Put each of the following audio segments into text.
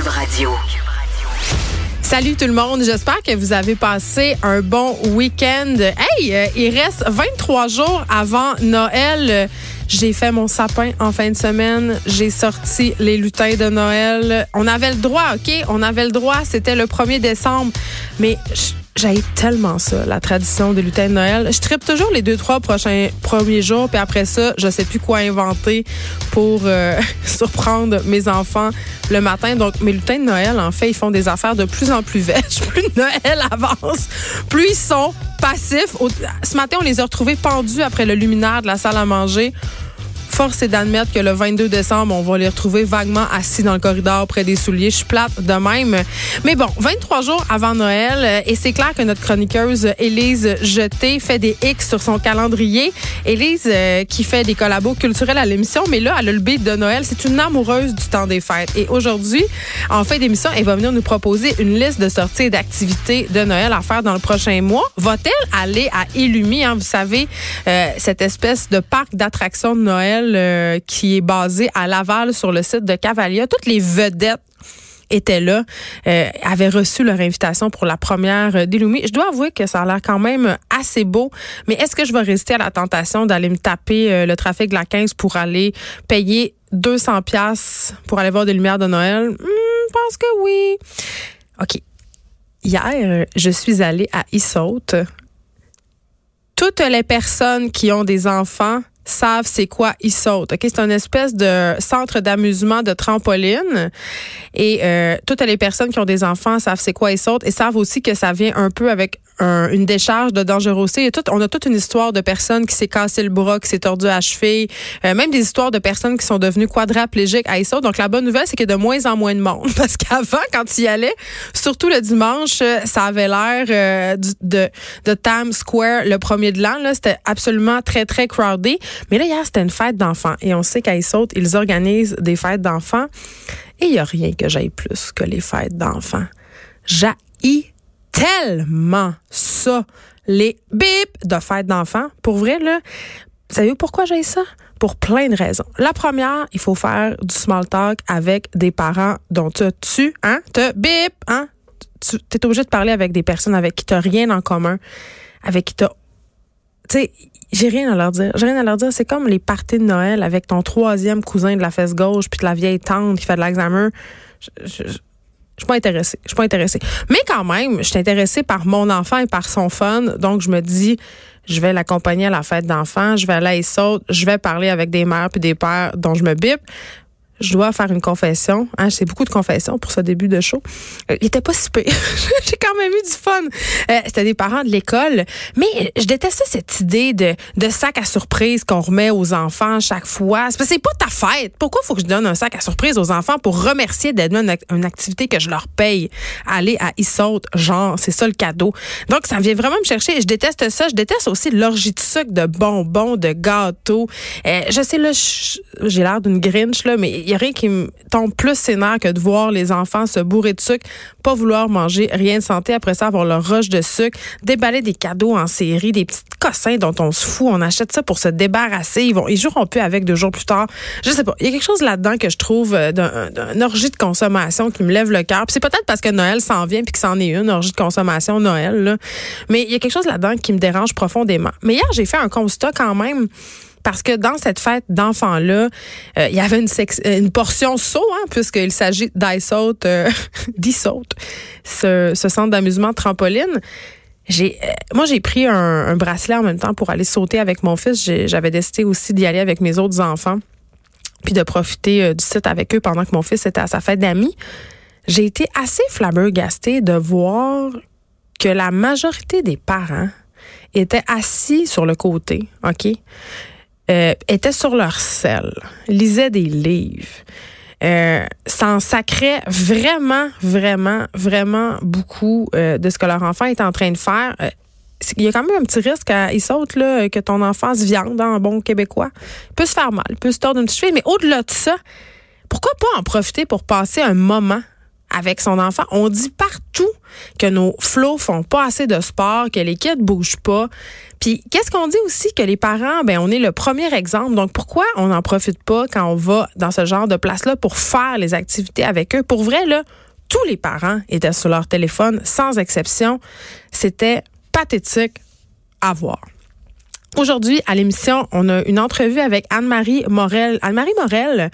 Cube Radio. Salut tout le monde, j'espère que vous avez passé un bon week-end. Hey, euh, il reste 23 jours avant Noël. J'ai fait mon sapin en fin de semaine. J'ai sorti les lutins de Noël. On avait le droit, OK? On avait le droit. C'était le 1er décembre. Mais j'ai tellement ça, la tradition des lutins de Noël. Je tripe toujours les deux, trois prochains premiers jours, puis après ça, je sais plus quoi inventer pour euh, surprendre mes enfants le matin. Donc, mes lutins de Noël, en fait, ils font des affaires de plus en plus vêches. Plus Noël avance, plus ils sont passifs. Ce matin, on les a retrouvés pendus après le luminaire de la salle à manger force est d'admettre que le 22 décembre, on va les retrouver vaguement assis dans le corridor près des souliers. Je suis plate de même. Mais bon, 23 jours avant Noël, euh, et c'est clair que notre chroniqueuse Élise Jeté fait des X sur son calendrier. Élise euh, qui fait des collabos culturels à l'émission, mais là, elle a le de Noël. C'est une amoureuse du temps des fêtes. Et aujourd'hui, en fin d'émission, elle va venir nous proposer une liste de sorties et d'activités de Noël à faire dans le prochain mois. Va-t-elle aller à Illumi, hein, vous savez, euh, cette espèce de parc d'attractions de Noël euh, qui est basé à Laval sur le site de Cavalia. Toutes les vedettes étaient là, euh, avaient reçu leur invitation pour la première d'Illumi. Je dois avouer que ça a l'air quand même assez beau, mais est-ce que je vais résister à la tentation d'aller me taper euh, le trafic de la 15 pour aller payer 200 pièces pour aller voir des lumières de Noël? Hmm, je pense que oui. OK. Hier, je suis allée à Issaute. Toutes les personnes qui ont des enfants savent c'est quoi ils sautent. Ok, c'est une espèce de centre d'amusement de trampoline et euh, toutes les personnes qui ont des enfants savent c'est quoi ils sautent et savent aussi que ça vient un peu avec une décharge de dangerosité. Et tout, on a toute une histoire de personnes qui s'est cassé le bras, qui s'est tordu à cheville, euh, même des histoires de personnes qui sont devenues quadraplégiques à ISO. Donc la bonne nouvelle, c'est qu'il y a de moins en moins de monde parce qu'avant, quand tu y allais, surtout le dimanche, ça avait l'air euh, de, de Times Square le premier de l'an. C'était absolument très, très crowded. Mais là, hier, c'était une fête d'enfants. Et on sait qu'à Issaute, ils organisent des fêtes d'enfants. Et il n'y a rien que j'aille plus que les fêtes d'enfants. J'haïs tellement ça, les bips de fêtes d'enfants. Pour vrai, là, savez-vous pourquoi j'ai ça? Pour plein de raisons. La première, il faut faire du small talk avec des parents dont tu tu, hein, te bip, hein? Tu es obligé de parler avec des personnes avec qui tu n'as rien en commun, avec qui tu tu sais, j'ai rien à leur dire. J'ai rien à leur dire. C'est comme les parties de Noël avec ton troisième cousin de la fesse gauche puis de la vieille tante qui fait de l'examen. Je, je, je, suis pas intéressée. Je suis pas intéressée. Mais quand même, je suis intéressée par mon enfant et par son fun. Donc, je me dis, je vais l'accompagner à la fête d'enfants. Je vais aller à Je vais parler avec des mères puis des pères dont je me bip je dois faire une confession. Hein, c'est beaucoup de confessions pour ce début de show. Euh, il était pas si J'ai quand même eu du fun. Euh, C'était des parents de l'école. Mais je détestais cette idée de, sac à surprise qu'on remet aux enfants chaque fois. C'est pas ta fête. Pourquoi faut que je donne un sac à surprise aux enfants pour remercier d'être une, une, activité que je leur paye? Aller à Issaute, genre, c'est ça le cadeau. Donc, ça vient vraiment me chercher. Je déteste ça. Je déteste aussi l'orgie de sucre, de bonbons, de gâteaux. Euh, je sais, là, j'ai l'air d'une grinch, là, mais y a rien qui me tombe plus sénère que de voir les enfants se bourrer de sucre, pas vouloir manger rien de santé après ça, avoir leur roche de sucre, déballer des cadeaux en série, des petits cossins dont on se fout, on achète ça pour se débarrasser, ils vont, ils joueront plus avec deux jours plus tard. Je sais pas, il y a quelque chose là-dedans que je trouve euh, d'un orgie de consommation qui me lève le cœur. c'est peut-être parce que Noël s'en vient puis que c'en est une orgie de consommation Noël, mais il y a quelque chose là-dedans qui me dérange profondément. Mais hier, j'ai fait un constat quand même parce que dans cette fête d'enfants-là, euh, il y avait une, euh, portion saut, hein, puisqu'il s'agit d'iSaut, euh, ce, ce centre d'amusement trampoline. Euh, moi, j'ai pris un, un, bracelet en même temps pour aller sauter avec mon fils. J'avais décidé aussi d'y aller avec mes autres enfants, puis de profiter du site avec eux pendant que mon fils était à sa fête d'amis. J'ai été assez flabbergastée de voir que la majorité des parents étaient assis sur le côté, OK? Euh, étaient sur leur selle, lisaient des livres, euh, s'en sacraient vraiment, vraiment, vraiment beaucoup euh, de ce que leur enfant est en train de faire. Il y a quand même un petit risque il saute là, que ton enfant se viande en bon québécois. Il peut se faire mal, il peut se tordre une petite cheville, mais au-delà de ça, pourquoi pas en profiter pour passer un moment avec son enfant? On dit partout que nos flots font pas assez de sport, que les kids bougent pas. Puis qu'est-ce qu'on dit aussi que les parents, ben on est le premier exemple. Donc pourquoi on n'en profite pas quand on va dans ce genre de place-là pour faire les activités avec eux? Pour vrai, là, tous les parents étaient sur leur téléphone, sans exception. C'était pathétique à voir. Aujourd'hui, à l'émission, on a une entrevue avec Anne-Marie Morel. Anne-Marie Morel,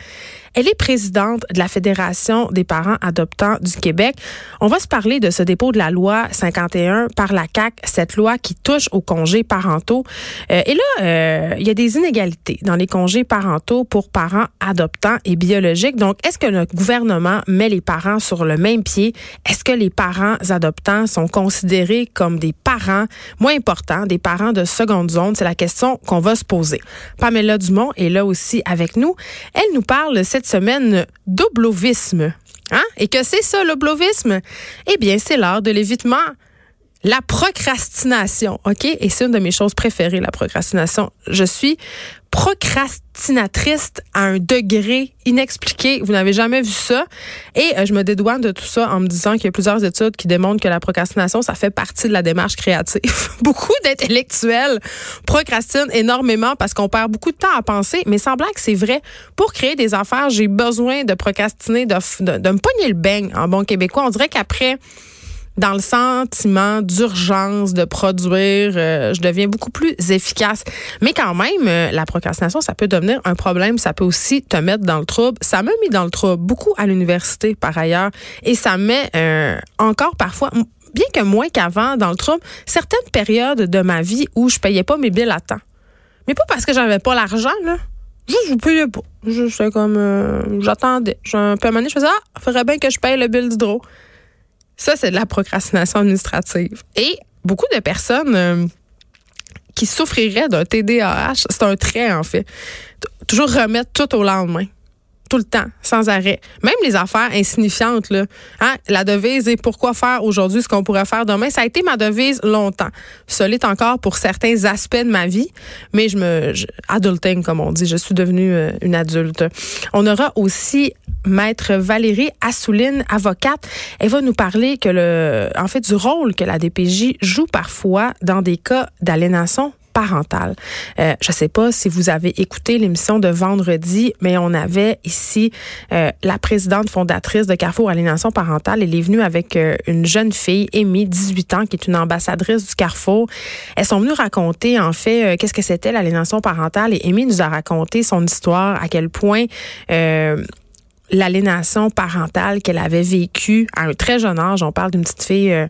elle est présidente de la Fédération des parents adoptants du Québec. On va se parler de ce dépôt de la loi 51 par la CAC, cette loi qui touche aux congés parentaux. Euh, et là, euh, il y a des inégalités dans les congés parentaux pour parents adoptants et biologiques. Donc, est-ce que le gouvernement met les parents sur le même pied? Est-ce que les parents adoptants sont considérés comme des parents moins importants, des parents de seconde zone? C'est la question qu'on va se poser. Pamela Dumont est là aussi avec nous. Elle nous parle cette semaine d'oblovisme. Hein? Et que c'est ça, l'oblovisme? Eh bien, c'est l'art de l'évitement. La procrastination, OK? Et c'est une de mes choses préférées, la procrastination. Je suis procrastinatrice à un degré inexpliqué. Vous n'avez jamais vu ça. Et euh, je me dédouane de tout ça en me disant qu'il y a plusieurs études qui démontrent que la procrastination, ça fait partie de la démarche créative. beaucoup d'intellectuels procrastinent énormément parce qu'on perd beaucoup de temps à penser, mais sans blague, c'est vrai. Pour créer des affaires, j'ai besoin de procrastiner, de, de, de me pogner le beigne en bon québécois. On dirait qu'après dans le sentiment d'urgence de produire, euh, je deviens beaucoup plus efficace. Mais quand même, euh, la procrastination, ça peut devenir un problème. Ça peut aussi te mettre dans le trouble. Ça m'a mis dans le trouble beaucoup à l'université, par ailleurs. Et ça met euh, encore parfois, bien que moins qu'avant, dans le trouble, certaines périodes de ma vie où je payais pas mes billes à temps. Mais pas parce que j'avais pas l'argent, là. Juste, je payais pas. Juste, comme, j'attendais. Un peu à je faisais, ah, faudrait bien que je paye le bill d'hydro. Ça, c'est de la procrastination administrative. Et beaucoup de personnes euh, qui souffriraient d'un TDAH, c'est un trait, en fait. Toujours remettre tout au lendemain tout le temps, sans arrêt. Même les affaires insignifiantes, là. Hein? La devise est pourquoi faire aujourd'hui ce qu'on pourrait faire demain? Ça a été ma devise longtemps. Ça l'est encore pour certains aspects de ma vie, mais je me, adulting, comme on dit. Je suis devenue euh, une adulte. On aura aussi Maître Valérie Assouline, avocate. Elle va nous parler que le, en fait, du rôle que la DPJ joue parfois dans des cas d'aliénation Euh, je sais pas si vous avez écouté l'émission de vendredi, mais on avait ici euh, la présidente fondatrice de Carrefour Aliénation parentale. Elle est venue avec euh, une jeune fille, Amy, 18 ans, qui est une ambassadrice du Carrefour. Elles sont venues raconter, en fait, euh, qu'est-ce que c'était l'aliénation parentale. Et Amy nous a raconté son histoire, à quel point l'aliénation parentale qu'elle avait vécue à un très jeune âge, on parle d'une petite fille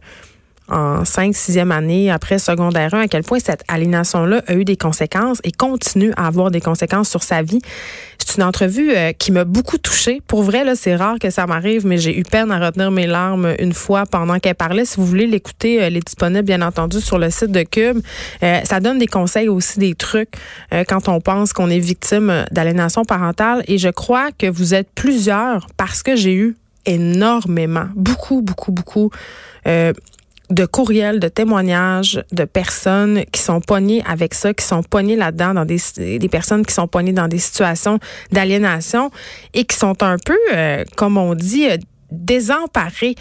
en 5 6e année après secondaire 1 à quel point cette aliénation-là a eu des conséquences et continue à avoir des conséquences sur sa vie. C'est une entrevue euh, qui m'a beaucoup touchée. Pour vrai, là, c'est rare que ça m'arrive, mais j'ai eu peine à retenir mes larmes une fois pendant qu'elle parlait. Si vous voulez l'écouter, elle est disponible, bien entendu, sur le site de Cube. Euh, ça donne des conseils aussi, des trucs euh, quand on pense qu'on est victime d'aliénation parentale. Et je crois que vous êtes plusieurs parce que j'ai eu énormément, beaucoup, beaucoup, beaucoup de courriels, de témoignages de personnes qui sont pognées avec ça, qui sont pognées là-dedans, dans des, des personnes qui sont pognées dans des situations d'aliénation et qui sont un peu, euh, comme on dit, euh, désemparées,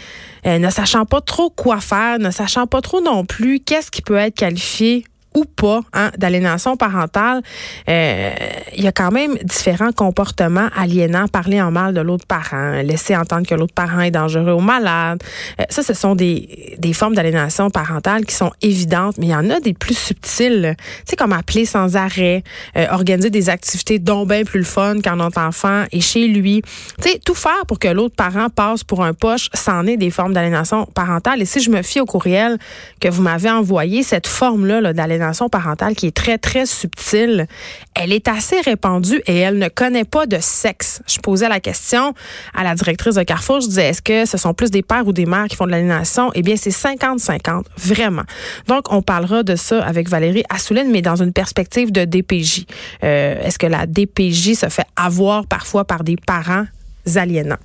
euh, ne sachant pas trop quoi faire, ne sachant pas trop non plus qu'est-ce qui peut être qualifié ou pas hein, d'aliénation parentale, euh, il y a quand même différents comportements aliénants, parler en mal de l'autre parent, laisser entendre que l'autre parent est dangereux ou malade. Euh, ça, ce sont des, des formes d'aliénation parentale qui sont évidentes, mais il y en a des plus subtiles. Tu sais, comme appeler sans arrêt, euh, organiser des activités dont bien plus le fun quand notre enfant est chez lui. Tu sais, tout faire pour que l'autre parent passe pour un poche, c'en est des formes d'aliénation parentale. Et si je me fie au courriel que vous m'avez envoyé, cette forme-là -là, d'aliénation parentale qui est très, très subtile, elle est assez répandue et elle ne connaît pas de sexe. Je posais la question à la directrice de Carrefour. Je disais, est-ce que ce sont plus des pères ou des mères qui font de l'aliénation? Eh bien, c'est 50-50, vraiment. Donc, on parlera de ça avec Valérie Assouline, mais dans une perspective de DPJ. Euh, est-ce que la DPJ se fait avoir parfois par des parents aliénants?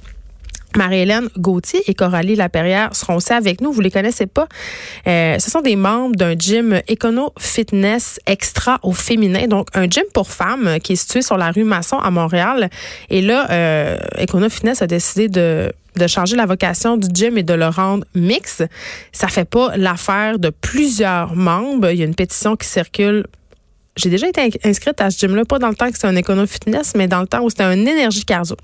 Marie-Hélène Gauthier et Coralie Laperrière seront aussi avec nous. Vous les connaissez pas. Euh, ce sont des membres d'un gym Econo Fitness Extra au féminin, donc un gym pour femmes qui est situé sur la rue Masson à Montréal. Et là, euh, Econo Fitness a décidé de de changer la vocation du gym et de le rendre mix. Ça fait pas l'affaire de plusieurs membres. Il y a une pétition qui circule j'ai déjà été inscrite à ce gym-là, pas dans le temps que c'était un écono fitness, mais dans le temps où c'était un énergie cardio.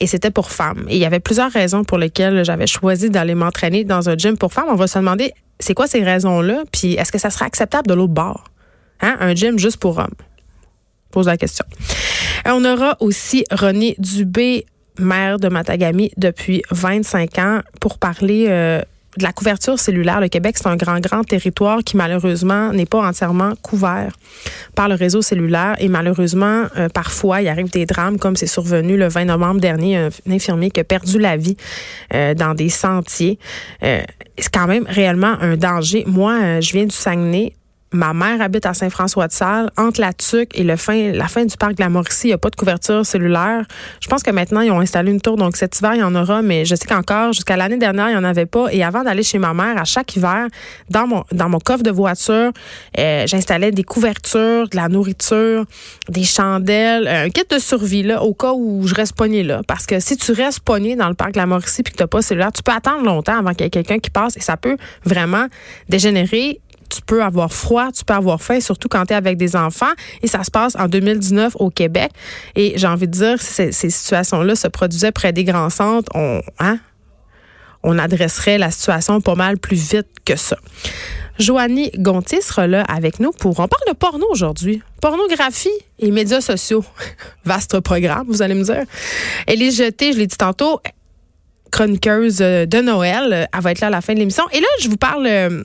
Et c'était pour femmes. Et il y avait plusieurs raisons pour lesquelles j'avais choisi d'aller m'entraîner dans un gym pour femmes. On va se demander, c'est quoi ces raisons-là? Puis est-ce que ça serait acceptable de l'autre bord? Hein? Un gym juste pour hommes? Pose la question. On aura aussi René Dubé, maire de Matagami depuis 25 ans, pour parler euh, de la couverture cellulaire. Le Québec, c'est un grand, grand territoire qui malheureusement n'est pas entièrement couvert par le réseau cellulaire. Et malheureusement, euh, parfois, il arrive des drames comme c'est survenu le 20 novembre dernier, un, infirmier qui a perdu la vie euh, dans des sentiers. Euh, c'est quand même réellement un danger. Moi, je viens du Saguenay. Ma mère habite à Saint-François-de-Salle. Entre la TUC et la fin du parc de la Mauricie, il n'y a pas de couverture cellulaire. Je pense que maintenant, ils ont installé une tour, donc cet hiver, il y en aura, mais je sais qu'encore, jusqu'à l'année dernière, il n'y en avait pas. Et avant d'aller chez ma mère, à chaque hiver, dans mon, dans mon coffre de voiture, euh, j'installais des couvertures, de la nourriture, des chandelles, un kit de survie, là, au cas où je reste pogné là. Parce que si tu restes pogné dans le parc de la Mauricie puis que tu n'as pas cellulaire, tu peux attendre longtemps avant qu'il y ait quelqu'un qui passe et ça peut vraiment dégénérer tu peux avoir froid, tu peux avoir faim, surtout quand tu es avec des enfants. Et ça se passe en 2019 au Québec. Et j'ai envie de dire, si ces, situations-là se produisaient près des grands centres, on, hein, on adresserait la situation pas mal plus vite que ça. Joanie Gontier sera là avec nous pour. On parle de porno aujourd'hui. Pornographie et médias sociaux. Vaste programme, vous allez me dire. Elle est jetée, je l'ai dit tantôt, chroniqueuse de Noël. Elle va être là à la fin de l'émission. Et là, je vous parle euh,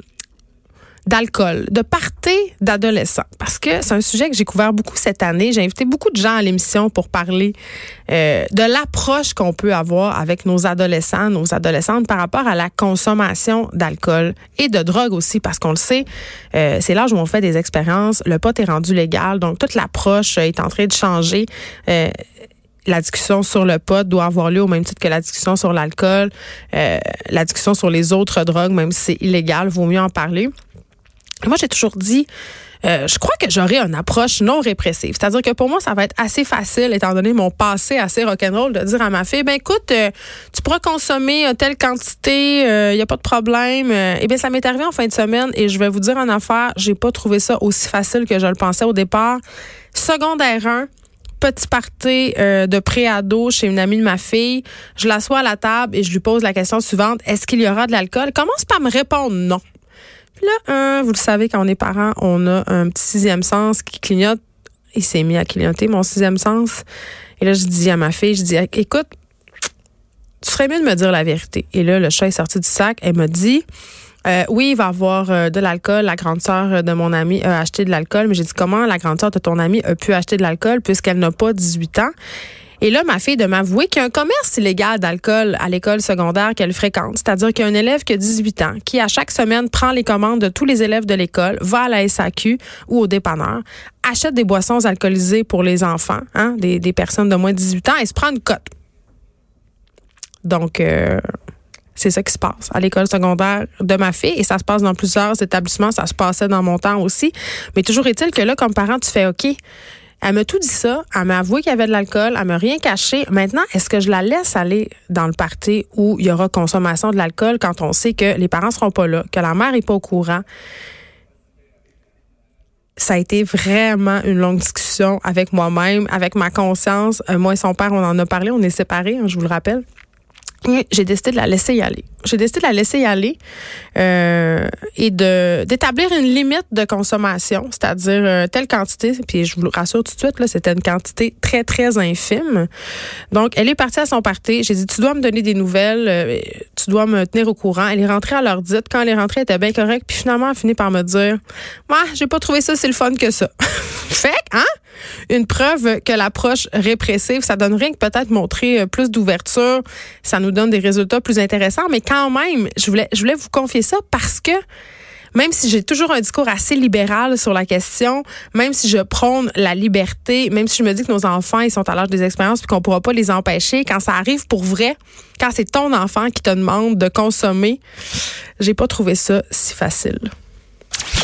d'alcool, de party d'adolescents. Parce que c'est un sujet que j'ai couvert beaucoup cette année. J'ai invité beaucoup de gens à l'émission pour parler euh, de l'approche qu'on peut avoir avec nos adolescents, nos adolescentes par rapport à la consommation d'alcool et de drogue aussi. Parce qu'on le sait, euh, c'est l'âge où on fait des expériences. Le pot est rendu légal. Donc, toute l'approche est en train de changer. Euh, la discussion sur le pot doit avoir lieu au même titre que la discussion sur l'alcool, euh, la discussion sur les autres drogues, même si c'est illégal, vaut mieux en parler. Moi, j'ai toujours dit, euh, je crois que j'aurai une approche non répressive. C'est-à-dire que pour moi, ça va être assez facile, étant donné mon passé assez rock'n'roll, de dire à ma fille, ben écoute, euh, tu pourras consommer euh, telle quantité, il n'y a pas de problème. eh bien, ça m'est arrivé en fin de semaine et je vais vous dire en affaire, j'ai pas trouvé ça aussi facile que je le pensais au départ. Secondaire 1, petit party de pré-ado chez une amie de ma fille. Je l'assois à la table et je lui pose la question suivante, est-ce qu'il y aura de l'alcool? commence par me répondre non là, vous le savez, quand on est parent, on a un petit sixième sens qui clignote. Il s'est mis à clignoter, mon sixième sens. Et là, je dis à ma fille, je dis, écoute, tu ferais mieux de me dire la vérité. Et là, le chat est sorti du sac. Elle m'a dit, euh, oui, il va avoir euh, de l'alcool. La grande sœur de mon ami a acheté de l'alcool. Mais j'ai dit, comment la grande sœur de ton ami a pu acheter de l'alcool puisqu'elle n'a pas 18 ans? Et là, ma fille de m'avouer qu'il y a un commerce illégal d'alcool à l'école secondaire qu'elle fréquente. C'est-à-dire qu'il y a un élève qui a 18 ans, qui à chaque semaine prend les commandes de tous les élèves de l'école, va à la SAQ ou au dépanneur, achète des boissons alcoolisées pour les enfants, hein, des, personnes de moins de 18 ans, et se prend une cote. Donc, euh, c'est ça qui se passe à l'école secondaire de ma fille et ça se passe dans plusieurs établissements. Ça se passait dans mon temps aussi. Mais toujours est-il que là, comme parent, tu fais OK elle m'a tout dit ça. Elle m'a avoué qu'il y avait de l'alcool. Elle m'a rien caché. Maintenant, est-ce que je la laisse aller dans le party où il y aura consommation de l'alcool quand on sait que les parents seront pas là, que la mère est pas au courant? ça a été vraiment une longue discussion avec moi-même, avec ma conscience. Euh, moi et son père, on en a parlé, on est séparés, hein, je vous le rappelle. J'ai décidé de la laisser y aller j'ai décidé de la laisser y aller euh, et de d'établir une limite de consommation, c'est-à-dire euh, telle quantité. Puis je vous le rassure tout de suite, là, c'était une quantité très très infime. Donc elle est partie à son party. J'ai dit tu dois me donner des nouvelles, euh, tu dois me tenir au courant. Elle est rentrée à l'heure dite. Quand elle est rentrée, elle était bien correcte. Puis finalement, elle a fini par me dire, moi, j'ai pas trouvé ça si le fun que ça. fait, hein? Une preuve que l'approche répressive, ça donne rien que peut-être montrer euh, plus d'ouverture, ça nous donne des résultats plus intéressants, mais quand même, je voulais, je voulais vous confier ça parce que même si j'ai toujours un discours assez libéral sur la question, même si je prône la liberté, même si je me dis que nos enfants, ils sont à l'âge des expériences puis qu'on pourra pas les empêcher, quand ça arrive pour vrai, quand c'est ton enfant qui te demande de consommer, j'ai pas trouvé ça si facile.